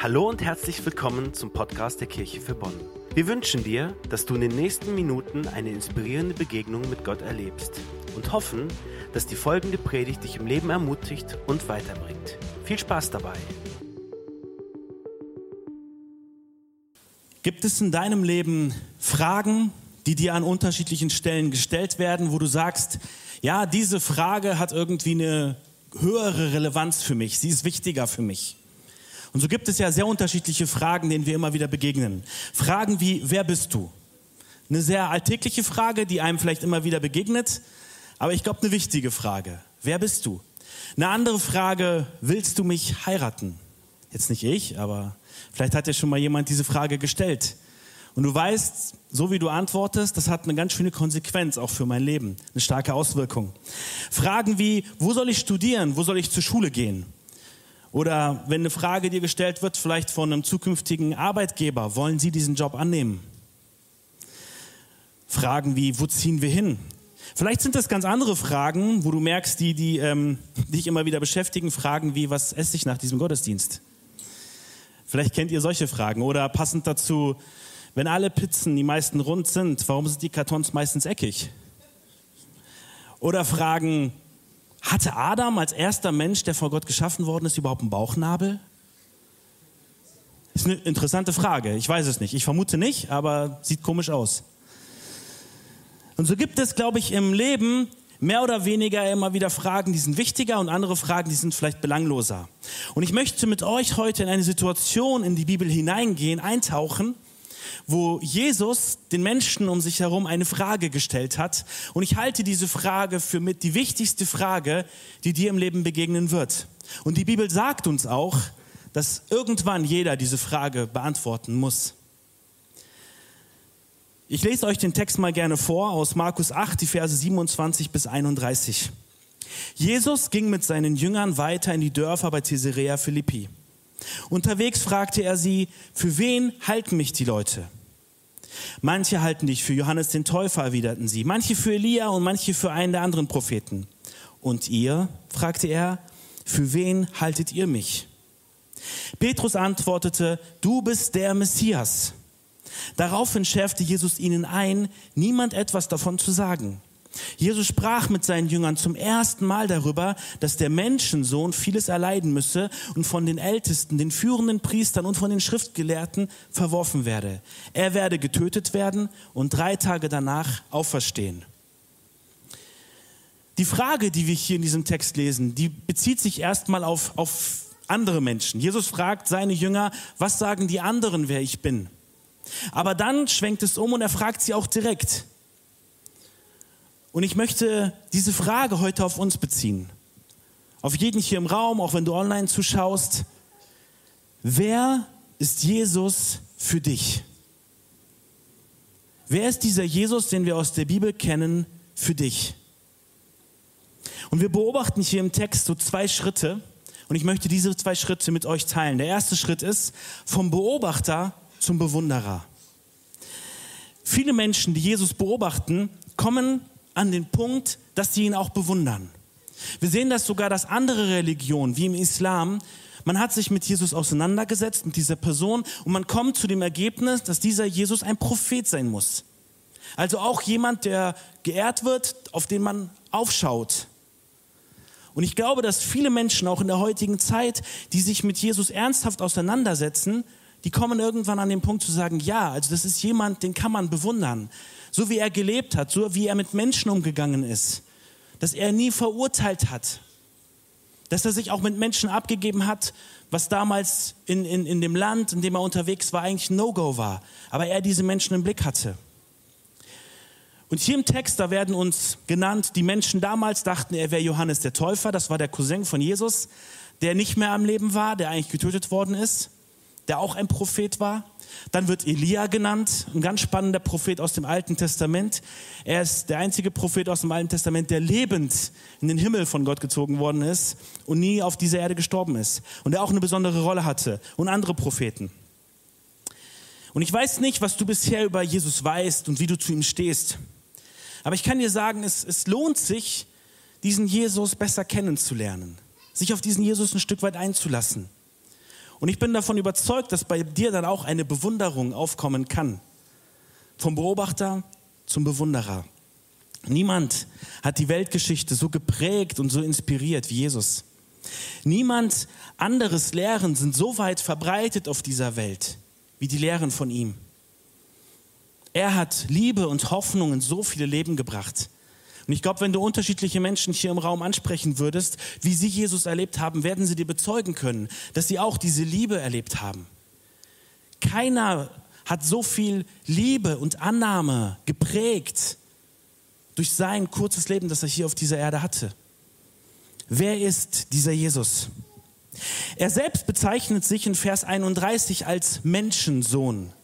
Hallo und herzlich willkommen zum Podcast der Kirche für Bonn. Wir wünschen dir, dass du in den nächsten Minuten eine inspirierende Begegnung mit Gott erlebst und hoffen, dass die folgende Predigt dich im Leben ermutigt und weiterbringt. Viel Spaß dabei! Gibt es in deinem Leben Fragen, die dir an unterschiedlichen Stellen gestellt werden, wo du sagst, ja, diese Frage hat irgendwie eine höhere Relevanz für mich, sie ist wichtiger für mich? Und so gibt es ja sehr unterschiedliche Fragen, denen wir immer wieder begegnen. Fragen wie, wer bist du? Eine sehr alltägliche Frage, die einem vielleicht immer wieder begegnet, aber ich glaube eine wichtige Frage. Wer bist du? Eine andere Frage, willst du mich heiraten? Jetzt nicht ich, aber vielleicht hat ja schon mal jemand diese Frage gestellt. Und du weißt, so wie du antwortest, das hat eine ganz schöne Konsequenz auch für mein Leben, eine starke Auswirkung. Fragen wie, wo soll ich studieren? Wo soll ich zur Schule gehen? Oder wenn eine Frage dir gestellt wird, vielleicht von einem zukünftigen Arbeitgeber, wollen Sie diesen Job annehmen? Fragen wie, wo ziehen wir hin? Vielleicht sind das ganz andere Fragen, wo du merkst, die, die ähm, dich immer wieder beschäftigen. Fragen wie, was esse ich nach diesem Gottesdienst? Vielleicht kennt ihr solche Fragen. Oder passend dazu, wenn alle Pizzen, die meisten rund sind, warum sind die Kartons meistens eckig? Oder Fragen, hatte Adam als erster Mensch, der vor Gott geschaffen worden ist, überhaupt einen Bauchnabel? Das ist eine interessante Frage. Ich weiß es nicht. Ich vermute nicht, aber sieht komisch aus. Und so gibt es, glaube ich, im Leben mehr oder weniger immer wieder Fragen, die sind wichtiger und andere Fragen, die sind vielleicht belangloser. Und ich möchte mit euch heute in eine Situation in die Bibel hineingehen, eintauchen, wo Jesus den Menschen um sich herum eine Frage gestellt hat. Und ich halte diese Frage für mit die wichtigste Frage, die dir im Leben begegnen wird. Und die Bibel sagt uns auch, dass irgendwann jeder diese Frage beantworten muss. Ich lese euch den Text mal gerne vor aus Markus 8, die Verse 27 bis 31. Jesus ging mit seinen Jüngern weiter in die Dörfer bei Caesarea Philippi. Unterwegs fragte er sie, für wen halten mich die Leute? Manche halten dich für Johannes den Täufer, erwiderten sie, manche für Elia und manche für einen der anderen Propheten. Und ihr, fragte er, für wen haltet ihr mich? Petrus antwortete, du bist der Messias. Daraufhin schärfte Jesus ihnen ein, niemand etwas davon zu sagen. Jesus sprach mit seinen Jüngern zum ersten Mal darüber, dass der Menschensohn vieles erleiden müsse und von den Ältesten, den führenden Priestern und von den Schriftgelehrten verworfen werde. Er werde getötet werden und drei Tage danach auferstehen. Die Frage, die wir hier in diesem Text lesen, die bezieht sich erstmal auf, auf andere Menschen. Jesus fragt seine Jünger, was sagen die anderen, wer ich bin? Aber dann schwenkt es um und er fragt sie auch direkt, und ich möchte diese Frage heute auf uns beziehen. Auf jeden hier im Raum, auch wenn du online zuschaust. Wer ist Jesus für dich? Wer ist dieser Jesus, den wir aus der Bibel kennen, für dich? Und wir beobachten hier im Text so zwei Schritte. Und ich möchte diese zwei Schritte mit euch teilen. Der erste Schritt ist vom Beobachter zum Bewunderer. Viele Menschen, die Jesus beobachten, kommen an den Punkt, dass sie ihn auch bewundern. Wir sehen das sogar, dass andere Religionen, wie im Islam, man hat sich mit Jesus auseinandergesetzt, mit dieser Person, und man kommt zu dem Ergebnis, dass dieser Jesus ein Prophet sein muss. Also auch jemand, der geehrt wird, auf den man aufschaut. Und ich glaube, dass viele Menschen auch in der heutigen Zeit, die sich mit Jesus ernsthaft auseinandersetzen, die kommen irgendwann an den Punkt zu sagen, ja, also das ist jemand, den kann man bewundern. So wie er gelebt hat, so wie er mit Menschen umgegangen ist, dass er nie verurteilt hat, dass er sich auch mit Menschen abgegeben hat, was damals in, in, in dem Land, in dem er unterwegs war, eigentlich No-Go war, aber er diese Menschen im Blick hatte. Und hier im Text, da werden uns genannt, die Menschen damals dachten, er wäre Johannes der Täufer, das war der Cousin von Jesus, der nicht mehr am Leben war, der eigentlich getötet worden ist, der auch ein Prophet war. Dann wird Elia genannt, ein ganz spannender Prophet aus dem Alten Testament. Er ist der einzige Prophet aus dem Alten Testament, der lebend in den Himmel von Gott gezogen worden ist und nie auf dieser Erde gestorben ist. Und der auch eine besondere Rolle hatte. Und andere Propheten. Und ich weiß nicht, was du bisher über Jesus weißt und wie du zu ihm stehst. Aber ich kann dir sagen, es, es lohnt sich, diesen Jesus besser kennenzulernen. Sich auf diesen Jesus ein Stück weit einzulassen. Und ich bin davon überzeugt, dass bei dir dann auch eine Bewunderung aufkommen kann. Vom Beobachter zum Bewunderer. Niemand hat die Weltgeschichte so geprägt und so inspiriert wie Jesus. Niemand anderes Lehren sind so weit verbreitet auf dieser Welt wie die Lehren von ihm. Er hat Liebe und Hoffnung in so viele Leben gebracht. Und ich glaube, wenn du unterschiedliche Menschen hier im Raum ansprechen würdest, wie sie Jesus erlebt haben, werden sie dir bezeugen können, dass sie auch diese Liebe erlebt haben. Keiner hat so viel Liebe und Annahme geprägt durch sein kurzes Leben, das er hier auf dieser Erde hatte. Wer ist dieser Jesus? Er selbst bezeichnet sich in Vers 31 als Menschensohn.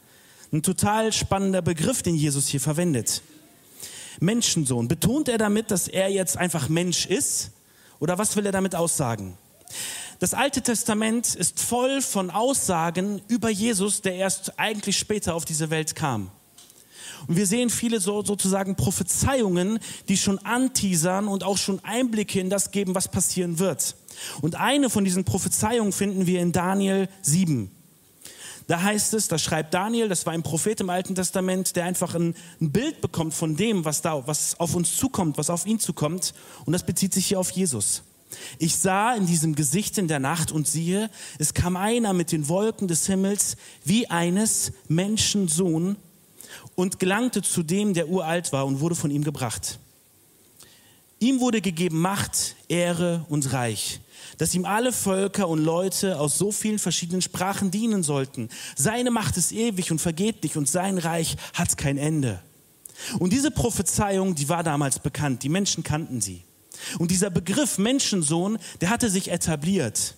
Ein total spannender Begriff, den Jesus hier verwendet. Menschensohn. Betont er damit, dass er jetzt einfach Mensch ist? Oder was will er damit aussagen? Das Alte Testament ist voll von Aussagen über Jesus, der erst eigentlich später auf diese Welt kam. Und wir sehen viele so, sozusagen Prophezeiungen, die schon anteasern und auch schon Einblicke in das geben, was passieren wird. Und eine von diesen Prophezeiungen finden wir in Daniel 7. Da heißt es, da schreibt Daniel, das war ein Prophet im Alten Testament, der einfach ein, ein, Bild bekommt von dem, was da, was auf uns zukommt, was auf ihn zukommt. Und das bezieht sich hier auf Jesus. Ich sah in diesem Gesicht in der Nacht und siehe, es kam einer mit den Wolken des Himmels wie eines Menschensohn und gelangte zu dem, der uralt war und wurde von ihm gebracht. Ihm wurde gegeben Macht, Ehre und Reich dass ihm alle Völker und Leute aus so vielen verschiedenen Sprachen dienen sollten. Seine Macht ist ewig und vergeht nicht und sein Reich hat kein Ende. Und diese Prophezeiung, die war damals bekannt, die Menschen kannten sie. Und dieser Begriff Menschensohn, der hatte sich etabliert.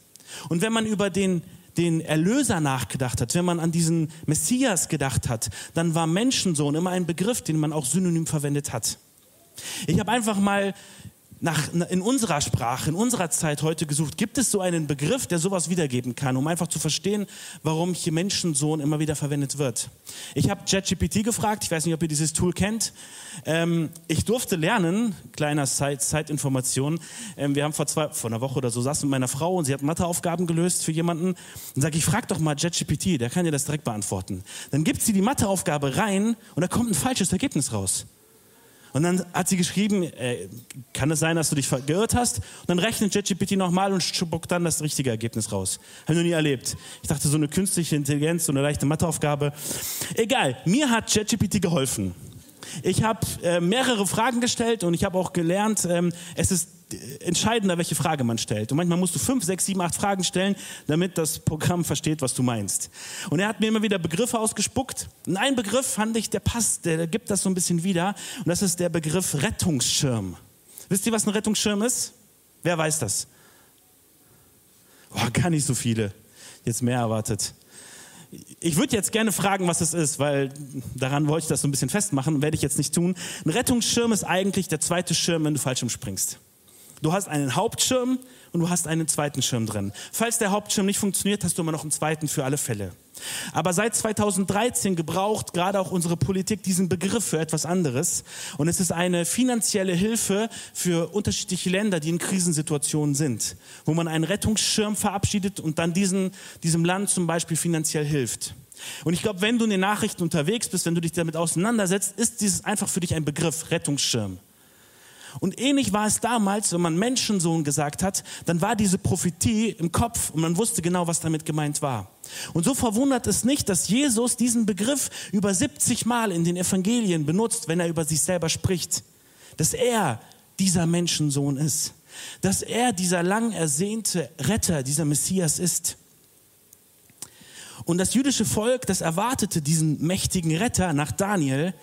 Und wenn man über den, den Erlöser nachgedacht hat, wenn man an diesen Messias gedacht hat, dann war Menschensohn immer ein Begriff, den man auch synonym verwendet hat. Ich habe einfach mal nach, in unserer Sprache, in unserer Zeit heute gesucht. Gibt es so einen Begriff, der sowas wiedergeben kann, um einfach zu verstehen, warum hier Menschensohn immer wieder verwendet wird? Ich habe ChatGPT gefragt, ich weiß nicht, ob ihr dieses Tool kennt. Ähm, ich durfte lernen, kleiner Zeitinformation. Ähm, wir haben vor, zwei, vor einer Woche oder so saß mit meiner Frau und sie hat Matheaufgaben gelöst für jemanden. Dann sage ich, frag doch mal ChatGPT, der kann dir das direkt beantworten. Dann gibt sie die Matheaufgabe rein und da kommt ein falsches Ergebnis raus. Und dann hat sie geschrieben, äh, kann es sein, dass du dich geirrt hast? Und dann rechnet ChatGPT nochmal und spuckt dann das richtige Ergebnis raus. Habe ich noch nie erlebt. Ich dachte, so eine künstliche Intelligenz, so eine leichte Matheaufgabe. Egal, mir hat ChatGPT geholfen. Ich habe äh, mehrere Fragen gestellt und ich habe auch gelernt, ähm, es ist entscheidender, welche Frage man stellt. Und manchmal musst du fünf, sechs, sieben, acht Fragen stellen, damit das Programm versteht, was du meinst. Und er hat mir immer wieder Begriffe ausgespuckt. Und ein Begriff fand ich, der passt, der gibt das so ein bisschen wieder. Und das ist der Begriff Rettungsschirm. Wisst ihr, was ein Rettungsschirm ist? Wer weiß das? Boah, gar nicht so viele. Jetzt mehr erwartet. Ich würde jetzt gerne fragen, was es ist, weil daran wollte ich das so ein bisschen festmachen, werde ich jetzt nicht tun. Ein Rettungsschirm ist eigentlich der zweite Schirm, wenn du Fallschirm springst. Du hast einen Hauptschirm und du hast einen zweiten Schirm drin. Falls der Hauptschirm nicht funktioniert, hast du immer noch einen zweiten für alle Fälle. Aber seit 2013 gebraucht gerade auch unsere Politik diesen Begriff für etwas anderes. Und es ist eine finanzielle Hilfe für unterschiedliche Länder, die in Krisensituationen sind, wo man einen Rettungsschirm verabschiedet und dann diesen, diesem Land zum Beispiel finanziell hilft. Und ich glaube, wenn du in den Nachrichten unterwegs bist, wenn du dich damit auseinandersetzt, ist dieses einfach für dich ein Begriff, Rettungsschirm. Und ähnlich war es damals, wenn man Menschensohn gesagt hat, dann war diese Prophetie im Kopf und man wusste genau, was damit gemeint war. Und so verwundert es nicht, dass Jesus diesen Begriff über 70 Mal in den Evangelien benutzt, wenn er über sich selber spricht. Dass er dieser Menschensohn ist. Dass er dieser lang ersehnte Retter, dieser Messias ist. Und das jüdische Volk, das erwartete diesen mächtigen Retter nach Daniel,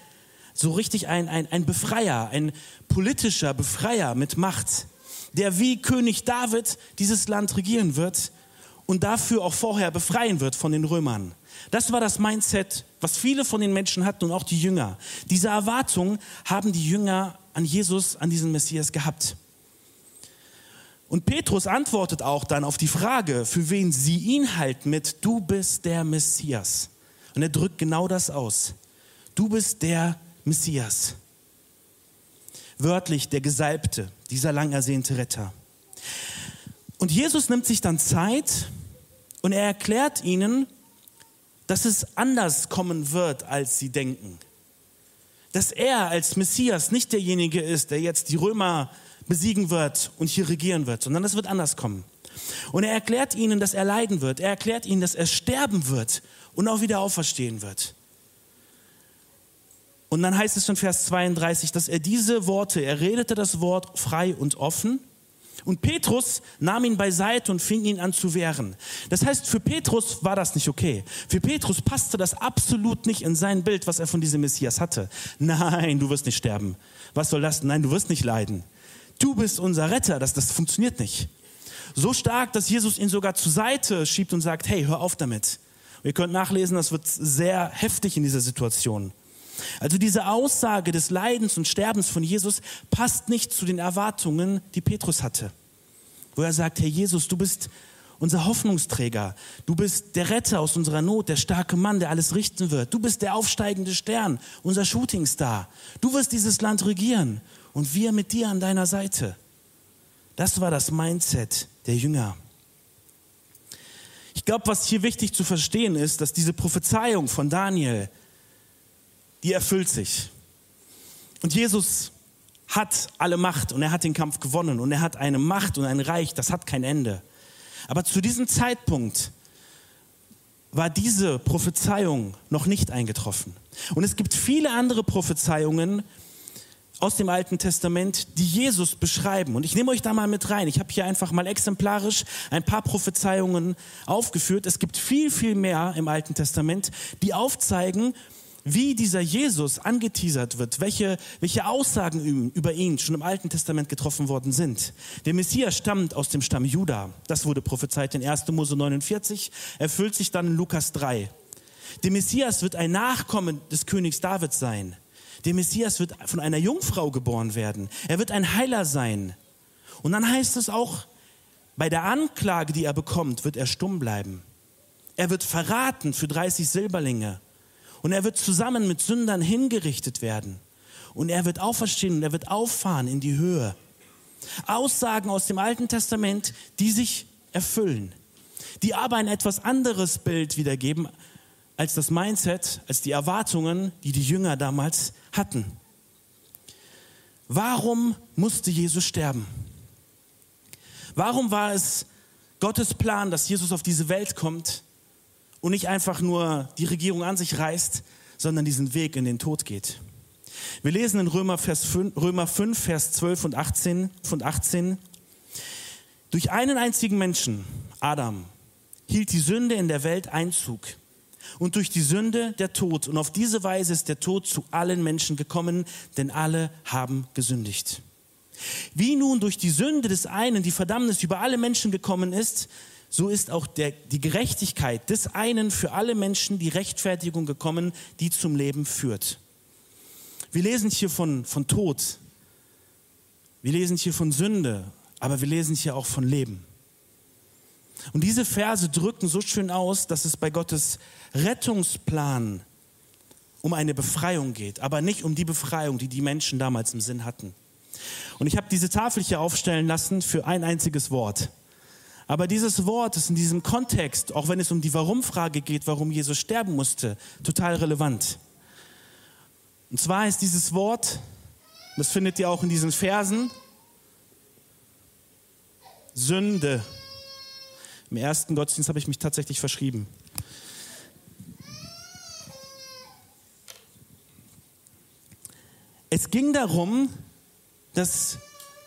so richtig ein, ein, ein Befreier, ein politischer Befreier mit Macht, der wie König David dieses Land regieren wird und dafür auch vorher befreien wird von den Römern. Das war das Mindset, was viele von den Menschen hatten und auch die Jünger. Diese Erwartung haben die Jünger an Jesus, an diesen Messias gehabt. Und Petrus antwortet auch dann auf die Frage, für wen sie ihn halten mit, du bist der Messias. Und er drückt genau das aus. Du bist der Messias. Wörtlich der Gesalbte, dieser lang ersehnte Retter. Und Jesus nimmt sich dann Zeit Und er erklärt ihnen, dass es anders kommen wird, als sie denken. Dass er als Messias nicht derjenige ist, der jetzt die Römer besiegen wird und hier regieren wird, sondern es wird anders kommen. Und er erklärt ihnen, dass er leiden wird. Er erklärt ihnen, dass er sterben wird und auch wieder auferstehen wird. Und dann heißt es in Vers 32, dass er diese Worte, er redete das Wort frei und offen. Und Petrus nahm ihn beiseite und fing ihn an zu wehren. Das heißt, für Petrus war das nicht okay. Für Petrus passte das absolut nicht in sein Bild, was er von diesem Messias hatte. Nein, du wirst nicht sterben. Was soll das? Nein, du wirst nicht leiden. Du bist unser Retter. Das, das funktioniert nicht. So stark, dass Jesus ihn sogar zur Seite schiebt und sagt, hey, hör auf damit. Und ihr könnt nachlesen, das wird sehr heftig in dieser Situation. Also diese Aussage des Leidens und Sterbens von Jesus passt nicht zu den Erwartungen, die Petrus hatte. Wo er sagt, Herr Jesus, du bist unser Hoffnungsträger. Du bist der Retter aus unserer Not, der starke Mann, der alles richten wird. Du bist der aufsteigende Stern, unser Shootingstar. Du wirst dieses Land regieren und wir mit dir an deiner Seite. Das war das Mindset der Jünger. Ich glaube, was hier wichtig zu verstehen ist, dass diese Prophezeiung von Daniel die erfüllt sich. Und Jesus hat alle Macht und er hat den Kampf gewonnen und er hat eine Macht und ein Reich, das hat kein Ende. Aber zu diesem Zeitpunkt war diese Prophezeiung noch nicht eingetroffen. Und es gibt viele andere Prophezeiungen aus dem Alten Testament, die Jesus beschreiben. Und ich nehme euch da mal mit rein. Ich habe hier einfach mal exemplarisch ein paar Prophezeiungen aufgeführt. Es gibt viel, viel mehr im Alten Testament, die aufzeigen, wie dieser Jesus angeteasert wird, welche, welche Aussagen über ihn schon im Alten Testament getroffen worden sind. Der Messias stammt aus dem Stamm Juda. Das wurde prophezeit in 1. Mose 49, erfüllt sich dann in Lukas 3. Der Messias wird ein Nachkommen des Königs David sein. Der Messias wird von einer Jungfrau geboren werden. Er wird ein Heiler sein. Und dann heißt es auch, bei der Anklage, die er bekommt, wird er stumm bleiben. Er wird verraten für 30 Silberlinge. Und er wird zusammen mit Sündern hingerichtet werden. Und er wird auferstehen und er wird auffahren in die Höhe. Aussagen aus dem Alten Testament, die sich erfüllen, die aber ein etwas anderes Bild wiedergeben als das Mindset, als die Erwartungen, die die Jünger damals hatten. Warum musste Jesus sterben? Warum war es Gottes Plan, dass Jesus auf diese Welt kommt, und nicht einfach nur die Regierung an sich reißt, sondern diesen Weg in den Tod geht. Wir lesen in Römer, Vers 5, Römer 5, Vers 12 und 18, und 18. Durch einen einzigen Menschen, Adam, hielt die Sünde in der Welt Einzug. Und durch die Sünde der Tod. Und auf diese Weise ist der Tod zu allen Menschen gekommen, denn alle haben gesündigt. Wie nun durch die Sünde des einen die Verdammnis über alle Menschen gekommen ist, so ist auch der, die Gerechtigkeit des einen für alle Menschen die Rechtfertigung gekommen, die zum Leben führt. Wir lesen hier von, von Tod, wir lesen hier von Sünde, aber wir lesen hier auch von Leben. Und diese Verse drücken so schön aus, dass es bei Gottes Rettungsplan um eine Befreiung geht, aber nicht um die Befreiung, die die Menschen damals im Sinn hatten. Und ich habe diese Tafel hier aufstellen lassen für ein einziges Wort. Aber dieses Wort ist in diesem Kontext, auch wenn es um die Warum-Frage geht, warum Jesus sterben musste, total relevant. Und zwar ist dieses Wort, das findet ihr auch in diesen Versen, Sünde. Im ersten Gottesdienst habe ich mich tatsächlich verschrieben. Es ging darum, dass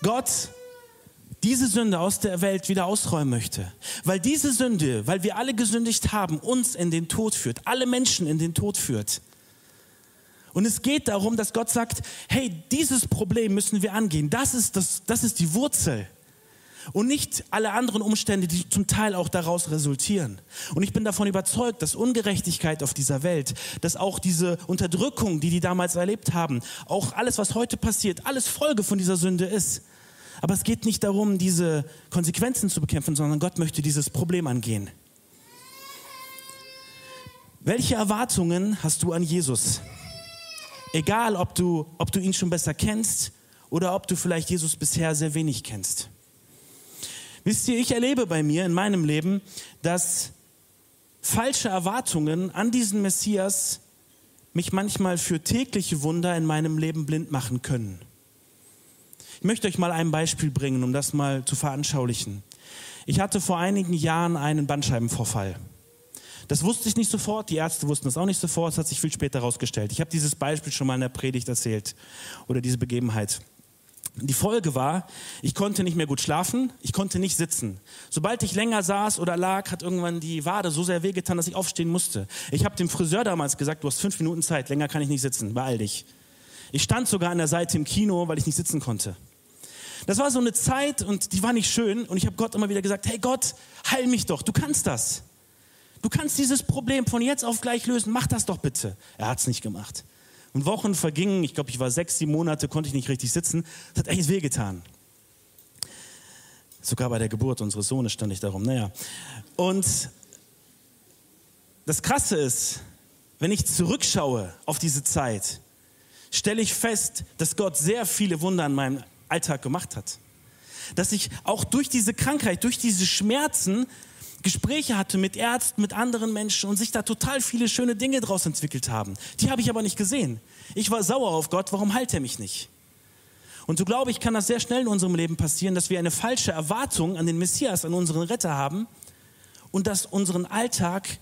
Gott diese Sünde aus der Welt wieder ausräumen möchte. Weil diese Sünde, weil wir alle gesündigt haben, uns in den Tod führt, alle Menschen in den Tod führt. Und es geht darum, dass Gott sagt, hey, dieses Problem müssen wir angehen. Das ist, das, das ist die Wurzel. Und nicht alle anderen Umstände, die zum Teil auch daraus resultieren. Und ich bin davon überzeugt, dass Ungerechtigkeit auf dieser Welt, dass auch diese Unterdrückung, die die damals erlebt haben, auch alles, was heute passiert, alles Folge von dieser Sünde ist. Aber es geht nicht darum, diese Konsequenzen zu bekämpfen, sondern Gott möchte dieses Problem angehen. Welche Erwartungen hast du an Jesus? Egal, ob du, ob du ihn schon besser kennst oder ob du vielleicht Jesus bisher sehr wenig kennst. Wisst ihr, ich erlebe bei mir in meinem Leben, dass falsche Erwartungen an diesen Messias mich manchmal für tägliche Wunder in meinem Leben blind machen können. Ich möchte euch mal ein Beispiel bringen, um das mal zu veranschaulichen. Ich hatte vor einigen Jahren einen Bandscheibenvorfall. Das wusste ich nicht sofort, die Ärzte wussten das auch nicht sofort, es hat sich viel später herausgestellt. Ich habe dieses Beispiel schon mal in der Predigt erzählt oder diese Begebenheit. Die Folge war, ich konnte nicht mehr gut schlafen, ich konnte nicht sitzen. Sobald ich länger saß oder lag, hat irgendwann die Wade so sehr wehgetan, dass ich aufstehen musste. Ich habe dem Friseur damals gesagt, du hast fünf Minuten Zeit, länger kann ich nicht sitzen, beeil dich. Ich stand sogar an der Seite im Kino, weil ich nicht sitzen konnte. Das war so eine Zeit und die war nicht schön und ich habe Gott immer wieder gesagt, hey Gott, heil mich doch, du kannst das. Du kannst dieses Problem von jetzt auf gleich lösen, mach das doch bitte. Er hat es nicht gemacht. Und Wochen vergingen, ich glaube, ich war sechs, sieben Monate, konnte ich nicht richtig sitzen. Das hat echt wehgetan. Sogar bei der Geburt unseres Sohnes stand ich darum. Naja. Und das Krasse ist, wenn ich zurückschaue auf diese Zeit, stelle ich fest, dass Gott sehr viele Wunder in meinem Alltag gemacht hat. Dass ich auch durch diese Krankheit, durch diese Schmerzen Gespräche hatte mit Ärzten, mit anderen Menschen und sich da total viele schöne Dinge draus entwickelt haben. Die habe ich aber nicht gesehen. Ich war sauer auf Gott, warum heilt er mich nicht? Und so glaube ich, kann das sehr schnell in unserem Leben passieren, dass wir eine falsche Erwartung an den Messias, an unseren Retter haben und dass unseren Alltag,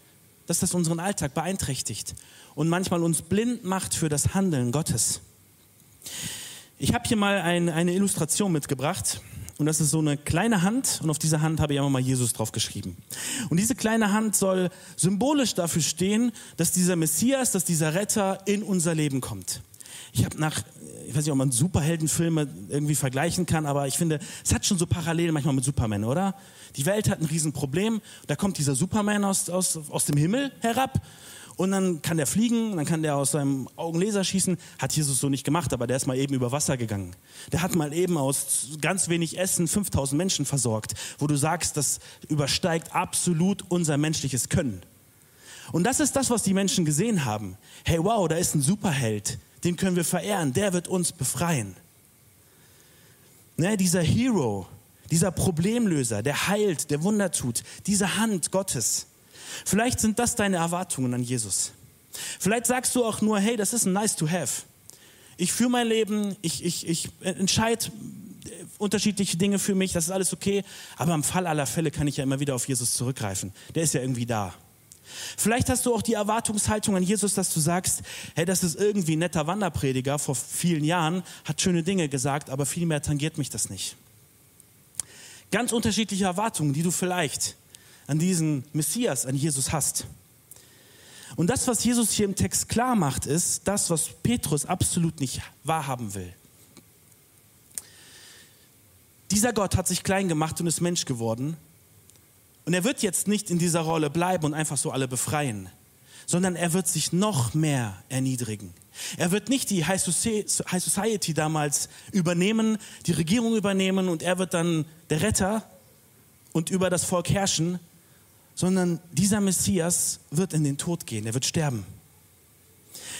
dass das unseren Alltag beeinträchtigt und manchmal uns blind macht für das Handeln Gottes. Ich habe hier mal ein, eine Illustration mitgebracht. Und das ist so eine kleine Hand und auf dieser Hand habe ich einfach mal Jesus drauf geschrieben. Und diese kleine Hand soll symbolisch dafür stehen, dass dieser Messias, dass dieser Retter in unser Leben kommt. Ich habe nach, ich weiß nicht, ob man Superheldenfilme irgendwie vergleichen kann, aber ich finde, es hat schon so Parallelen manchmal mit Superman, oder? Die Welt hat ein Riesenproblem, da kommt dieser Superman aus, aus, aus dem Himmel herab und dann kann der fliegen, dann kann der aus seinem Augenlaser schießen. Hat Jesus so nicht gemacht, aber der ist mal eben über Wasser gegangen. Der hat mal eben aus ganz wenig Essen 5000 Menschen versorgt, wo du sagst, das übersteigt absolut unser menschliches Können. Und das ist das, was die Menschen gesehen haben. Hey, wow, da ist ein Superheld, den können wir verehren, der wird uns befreien. Ne, dieser Hero, dieser Problemlöser, der heilt, der Wunder tut, diese Hand Gottes. Vielleicht sind das deine Erwartungen an Jesus. Vielleicht sagst du auch nur, hey, das ist ein nice to have. Ich führe mein Leben, ich, ich, ich entscheide unterschiedliche Dinge für mich, das ist alles okay, aber im Fall aller Fälle kann ich ja immer wieder auf Jesus zurückgreifen. Der ist ja irgendwie da. Vielleicht hast du auch die Erwartungshaltung an Jesus, dass du sagst, hey, das ist irgendwie ein netter Wanderprediger vor vielen Jahren, hat schöne Dinge gesagt, aber viel mehr tangiert mich das nicht. Ganz unterschiedliche Erwartungen, die du vielleicht an diesen Messias, an Jesus hast. Und das, was Jesus hier im Text klar macht, ist das, was Petrus absolut nicht wahrhaben will. Dieser Gott hat sich klein gemacht und ist Mensch geworden. Und er wird jetzt nicht in dieser Rolle bleiben und einfach so alle befreien, sondern er wird sich noch mehr erniedrigen. Er wird nicht die High Society damals übernehmen, die Regierung übernehmen und er wird dann der Retter und über das Volk herrschen, sondern dieser Messias wird in den Tod gehen, er wird sterben.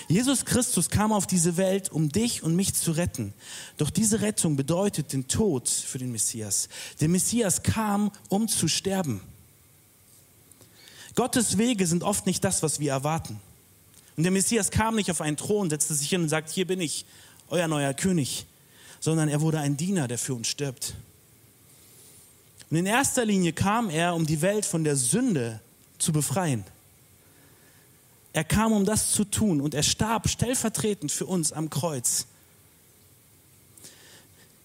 Jesus Christus kam auf diese Welt, um dich und mich zu retten. Doch diese Rettung bedeutet den Tod für den Messias. Der Messias kam, um zu sterben. Gottes Wege sind oft nicht das, was wir erwarten. Und der Messias kam nicht auf einen Thron, setzte sich hin und sagt, hier bin ich, euer neuer König, sondern er wurde ein Diener, der für uns stirbt. Und in erster Linie kam er, um die Welt von der Sünde zu befreien. Er kam, um das zu tun und er starb stellvertretend für uns am Kreuz.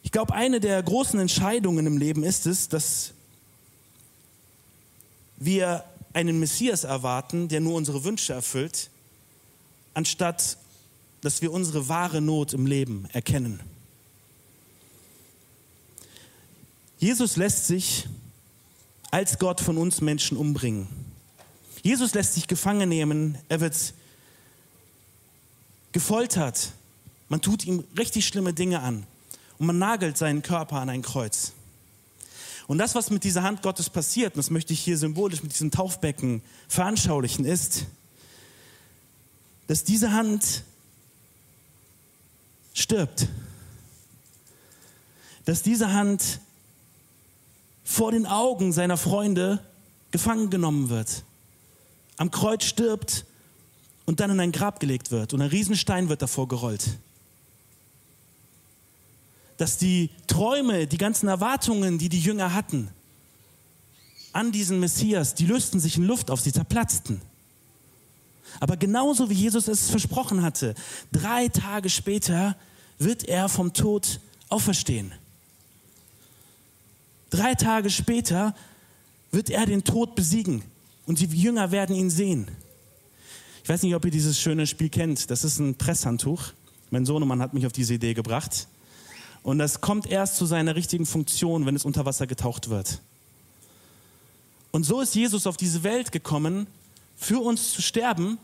Ich glaube, eine der großen Entscheidungen im Leben ist es, dass wir einen Messias erwarten, der nur unsere Wünsche erfüllt, anstatt dass wir unsere wahre Not im Leben erkennen. Jesus lässt sich als Gott von uns Menschen umbringen. Jesus lässt sich gefangen nehmen, er wird gefoltert, man tut ihm richtig schlimme Dinge an und man nagelt seinen Körper an ein Kreuz. Und das, was mit dieser Hand Gottes passiert, und das möchte ich hier symbolisch mit diesem Taufbecken veranschaulichen, ist, dass diese Hand stirbt. Dass diese Hand vor den Augen seiner Freunde gefangen genommen wird, am Kreuz stirbt und dann in ein Grab gelegt wird und ein Riesenstein wird davor gerollt. Dass die Träume, die ganzen Erwartungen, die die Jünger hatten an diesen Messias, die lösten sich in Luft auf, sie zerplatzten. Aber genauso wie Jesus es versprochen hatte, drei Tage später wird er vom Tod auferstehen. Drei Tage später wird er den Tod besiegen und die Jünger werden ihn sehen. Ich weiß nicht, ob ihr dieses schöne Spiel kennt. Das ist ein Presshandtuch. Mein Sohnemann hat mich auf diese Idee gebracht. Und das kommt erst zu seiner richtigen Funktion, wenn es unter Wasser getaucht wird. Und so ist Jesus auf diese Welt gekommen, für uns zu sterben,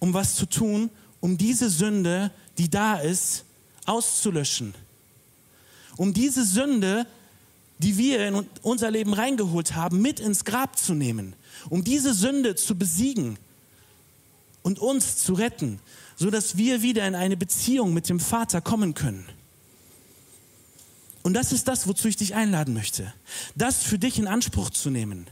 um was zu tun, um diese Sünde, die da ist, auszulöschen. Um diese Sünde, die wir in unser Leben reingeholt haben, mit ins Grab zu nehmen. Um diese Sünde zu besiegen und uns zu retten, sodass wir wieder in eine Beziehung mit dem Vater kommen können. Und das ist das, wozu ich dich einladen möchte. Das für dich in Anspruch zu nehmen.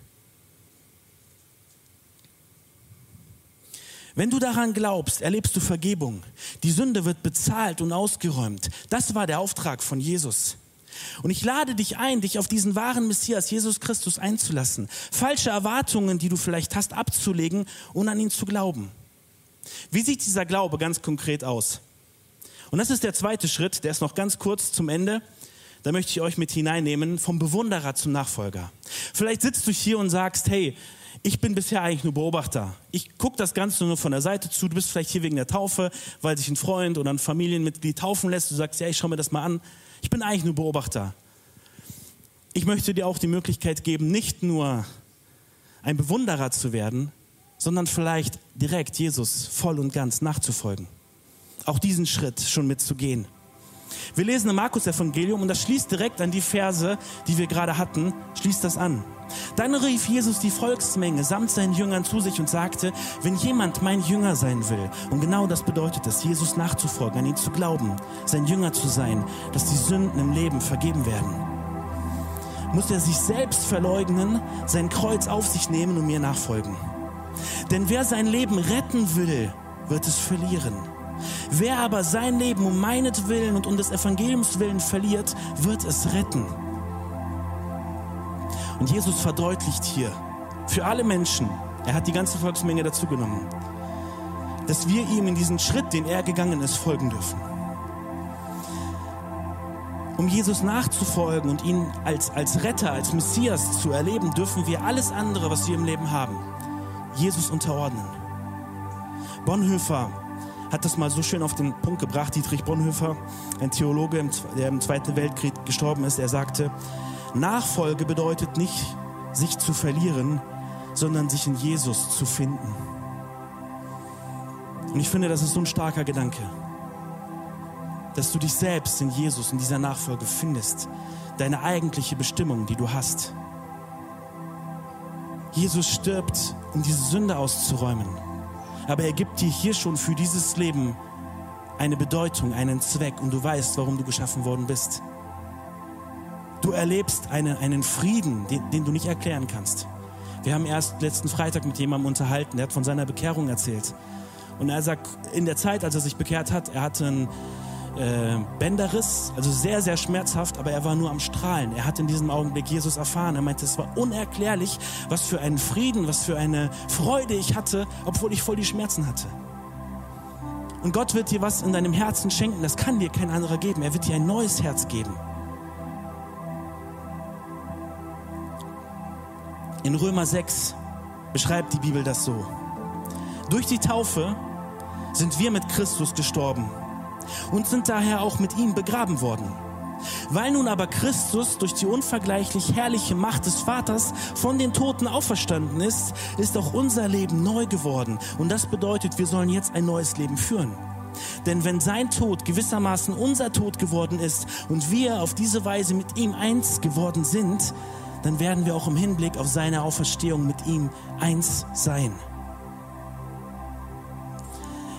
Wenn du daran glaubst, erlebst du Vergebung. Die Sünde wird bezahlt und ausgeräumt. Das war der Auftrag von Jesus. Und ich lade dich ein, dich auf diesen wahren Messias, Jesus Christus, einzulassen. Falsche Erwartungen, die du vielleicht hast, abzulegen und an ihn zu glauben. Wie sieht dieser Glaube ganz konkret aus? Und das ist der zweite Schritt, der ist noch ganz kurz zum Ende. Da möchte ich euch mit hineinnehmen, vom Bewunderer zum Nachfolger. Vielleicht sitzt du hier und sagst, hey, ich bin bisher eigentlich nur Beobachter. Ich gucke das Ganze nur von der Seite zu. Du bist vielleicht hier wegen der Taufe, weil sich ein Freund oder ein Familienmitglied taufen lässt. Du sagst, ja, ich schaue mir das mal an. Ich bin eigentlich nur Beobachter. Ich möchte dir auch die Möglichkeit geben, nicht nur ein Bewunderer zu werden, sondern vielleicht direkt Jesus voll und ganz nachzufolgen. Auch diesen Schritt schon mitzugehen. Wir lesen im Markus Evangelium und das schließt direkt an die Verse, die wir gerade hatten, schließt das an. Dann rief Jesus die Volksmenge samt seinen Jüngern zu sich und sagte, wenn jemand mein Jünger sein will, und genau das bedeutet es, Jesus nachzufolgen, an ihn zu glauben, sein Jünger zu sein, dass die Sünden im Leben vergeben werden, muss er sich selbst verleugnen, sein Kreuz auf sich nehmen und mir nachfolgen. Denn wer sein Leben retten will, wird es verlieren. Wer aber sein Leben um meinetwillen und um des Evangeliums willen verliert, wird es retten. Und Jesus verdeutlicht hier für alle Menschen, er hat die ganze Volksmenge dazu genommen, dass wir ihm in diesen Schritt, den er gegangen ist, folgen dürfen. Um Jesus nachzufolgen und ihn als, als Retter, als Messias zu erleben, dürfen wir alles andere, was wir im Leben haben, Jesus unterordnen. Bonhoeffer hat das mal so schön auf den Punkt gebracht, Dietrich Bonhoeffer, ein Theologe, der im Zweiten Weltkrieg gestorben ist. Er sagte, Nachfolge bedeutet nicht, sich zu verlieren, sondern sich in Jesus zu finden. Und ich finde, das ist so ein starker Gedanke, dass du dich selbst in Jesus, in dieser Nachfolge findest, deine eigentliche Bestimmung, die du hast. Jesus stirbt, um diese Sünde auszuräumen. Aber er gibt dir hier schon für dieses Leben eine Bedeutung, einen Zweck und du weißt, warum du geschaffen worden bist. Du erlebst eine, einen Frieden, den, den du nicht erklären kannst. Wir haben erst letzten Freitag mit jemandem unterhalten, der hat von seiner Bekehrung erzählt. Und er sagt, in der Zeit, als er sich bekehrt hat, er hatte einen äh, Bänderriss, also sehr, sehr schmerzhaft, aber er war nur am Strahlen. Er hat in diesem Augenblick Jesus erfahren. Er meinte, es war unerklärlich, was für einen Frieden, was für eine Freude ich hatte, obwohl ich voll die Schmerzen hatte. Und Gott wird dir was in deinem Herzen schenken, das kann dir kein anderer geben. Er wird dir ein neues Herz geben. In Römer 6 beschreibt die Bibel das so. Durch die Taufe sind wir mit Christus gestorben und sind daher auch mit ihm begraben worden. Weil nun aber Christus durch die unvergleichlich herrliche Macht des Vaters von den Toten auferstanden ist, ist auch unser Leben neu geworden. Und das bedeutet, wir sollen jetzt ein neues Leben führen. Denn wenn sein Tod gewissermaßen unser Tod geworden ist und wir auf diese Weise mit ihm eins geworden sind, dann werden wir auch im Hinblick auf seine Auferstehung mit ihm eins sein.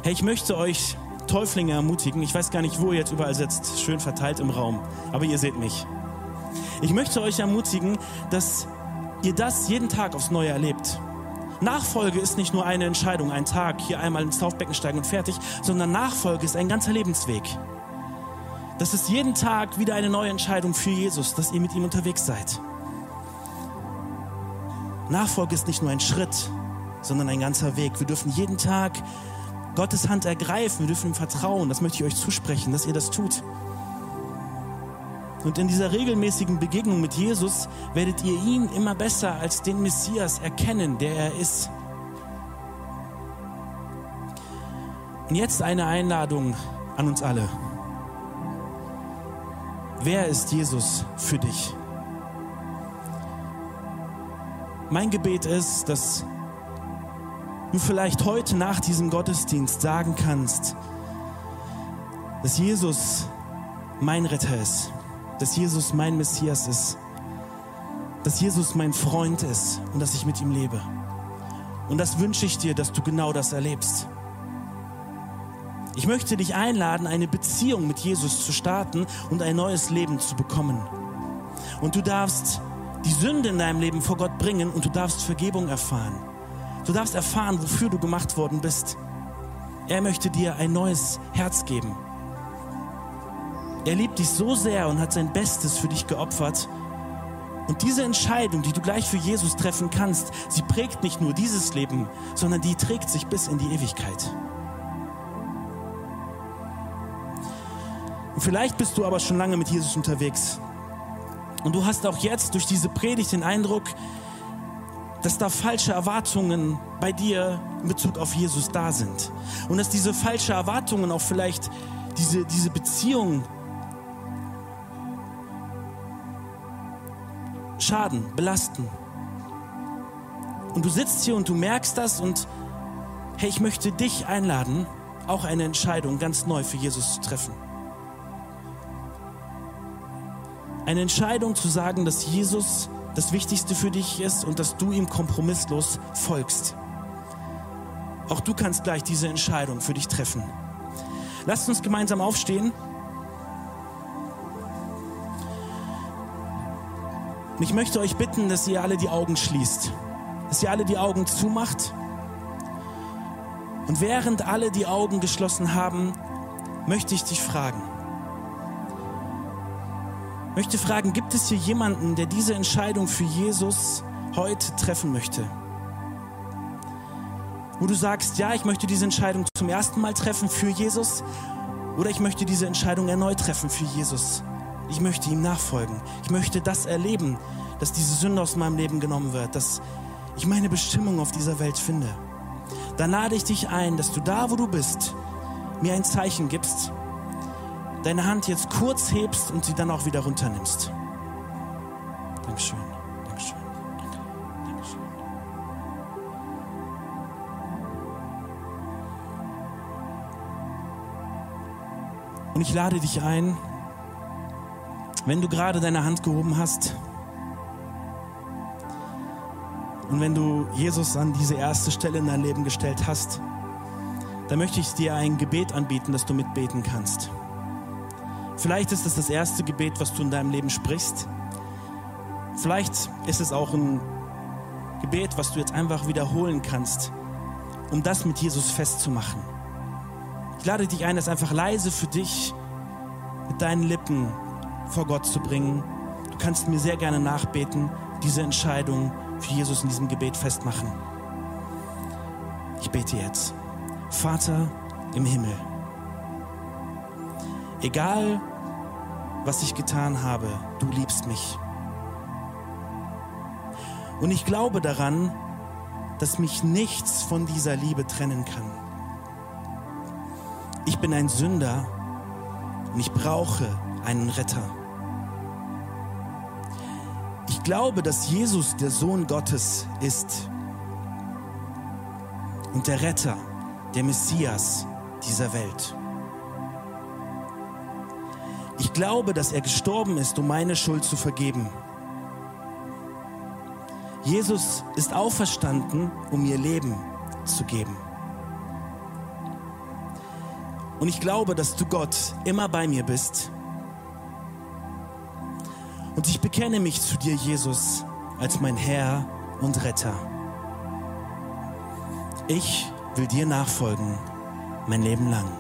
Hey, ich möchte euch Täuflinge ermutigen. Ich weiß gar nicht, wo ihr jetzt überall sitzt, schön verteilt im Raum, aber ihr seht mich. Ich möchte euch ermutigen, dass ihr das jeden Tag aufs Neue erlebt. Nachfolge ist nicht nur eine Entscheidung, ein Tag, hier einmal ins Taufbecken steigen und fertig, sondern Nachfolge ist ein ganzer Lebensweg. Das ist jeden Tag wieder eine neue Entscheidung für Jesus, dass ihr mit ihm unterwegs seid. Nachfolge ist nicht nur ein Schritt, sondern ein ganzer Weg. Wir dürfen jeden Tag Gottes Hand ergreifen, wir dürfen ihm vertrauen. Das möchte ich euch zusprechen, dass ihr das tut. Und in dieser regelmäßigen Begegnung mit Jesus werdet ihr ihn immer besser als den Messias erkennen, der er ist. Und jetzt eine Einladung an uns alle. Wer ist Jesus für dich? Mein Gebet ist, dass du vielleicht heute nach diesem Gottesdienst sagen kannst, dass Jesus mein Retter ist dass Jesus mein Messias ist, dass Jesus mein Freund ist und dass ich mit ihm lebe. Und das wünsche ich dir, dass du genau das erlebst. Ich möchte dich einladen, eine Beziehung mit Jesus zu starten und ein neues Leben zu bekommen. Und du darfst die Sünde in deinem Leben vor Gott bringen und du darfst Vergebung erfahren. Du darfst erfahren, wofür du gemacht worden bist. Er möchte dir ein neues Herz geben. Er liebt dich so sehr und hat sein Bestes für dich geopfert. Und diese Entscheidung, die du gleich für Jesus treffen kannst, sie prägt nicht nur dieses Leben, sondern die trägt sich bis in die Ewigkeit. Und vielleicht bist du aber schon lange mit Jesus unterwegs. Und du hast auch jetzt durch diese Predigt den Eindruck, dass da falsche Erwartungen bei dir in Bezug auf Jesus da sind. Und dass diese falsche Erwartungen auch vielleicht diese, diese Beziehung schaden, belasten. Und du sitzt hier und du merkst das und hey, ich möchte dich einladen, auch eine Entscheidung ganz neu für Jesus zu treffen. Eine Entscheidung zu sagen, dass Jesus das Wichtigste für dich ist und dass du ihm kompromisslos folgst. Auch du kannst gleich diese Entscheidung für dich treffen. Lasst uns gemeinsam aufstehen. Und ich möchte euch bitten, dass ihr alle die Augen schließt, dass ihr alle die Augen zumacht. Und während alle die Augen geschlossen haben, möchte ich dich fragen. Möchte fragen, gibt es hier jemanden, der diese Entscheidung für Jesus heute treffen möchte? Wo du sagst, ja, ich möchte diese Entscheidung zum ersten Mal treffen für Jesus oder ich möchte diese Entscheidung erneut treffen für Jesus. Ich möchte ihm nachfolgen. Ich möchte das erleben, dass diese Sünde aus meinem Leben genommen wird, dass ich meine Bestimmung auf dieser Welt finde. Dann lade ich dich ein, dass du da, wo du bist, mir ein Zeichen gibst, deine Hand jetzt kurz hebst und sie dann auch wieder runternimmst. Dankeschön. Dankeschön. Danke. Dankeschön. Und ich lade dich ein, wenn du gerade deine Hand gehoben hast und wenn du Jesus an diese erste Stelle in dein Leben gestellt hast, dann möchte ich dir ein Gebet anbieten, das du mitbeten kannst. Vielleicht ist es das erste Gebet, was du in deinem Leben sprichst. Vielleicht ist es auch ein Gebet, was du jetzt einfach wiederholen kannst, um das mit Jesus festzumachen. Ich lade dich ein, das einfach leise für dich mit deinen Lippen vor Gott zu bringen. Du kannst mir sehr gerne nachbeten, diese Entscheidung für Jesus in diesem Gebet festmachen. Ich bete jetzt. Vater im Himmel, egal was ich getan habe, du liebst mich. Und ich glaube daran, dass mich nichts von dieser Liebe trennen kann. Ich bin ein Sünder und ich brauche einen Retter. Ich glaube, dass Jesus der Sohn Gottes ist und der Retter, der Messias dieser Welt. Ich glaube, dass er gestorben ist, um meine Schuld zu vergeben. Jesus ist auferstanden, um mir Leben zu geben. Und ich glaube, dass du Gott immer bei mir bist und ich bekenne mich zu dir, Jesus, als mein Herr und Retter. Ich will dir nachfolgen, mein Leben lang.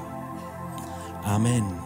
Amen.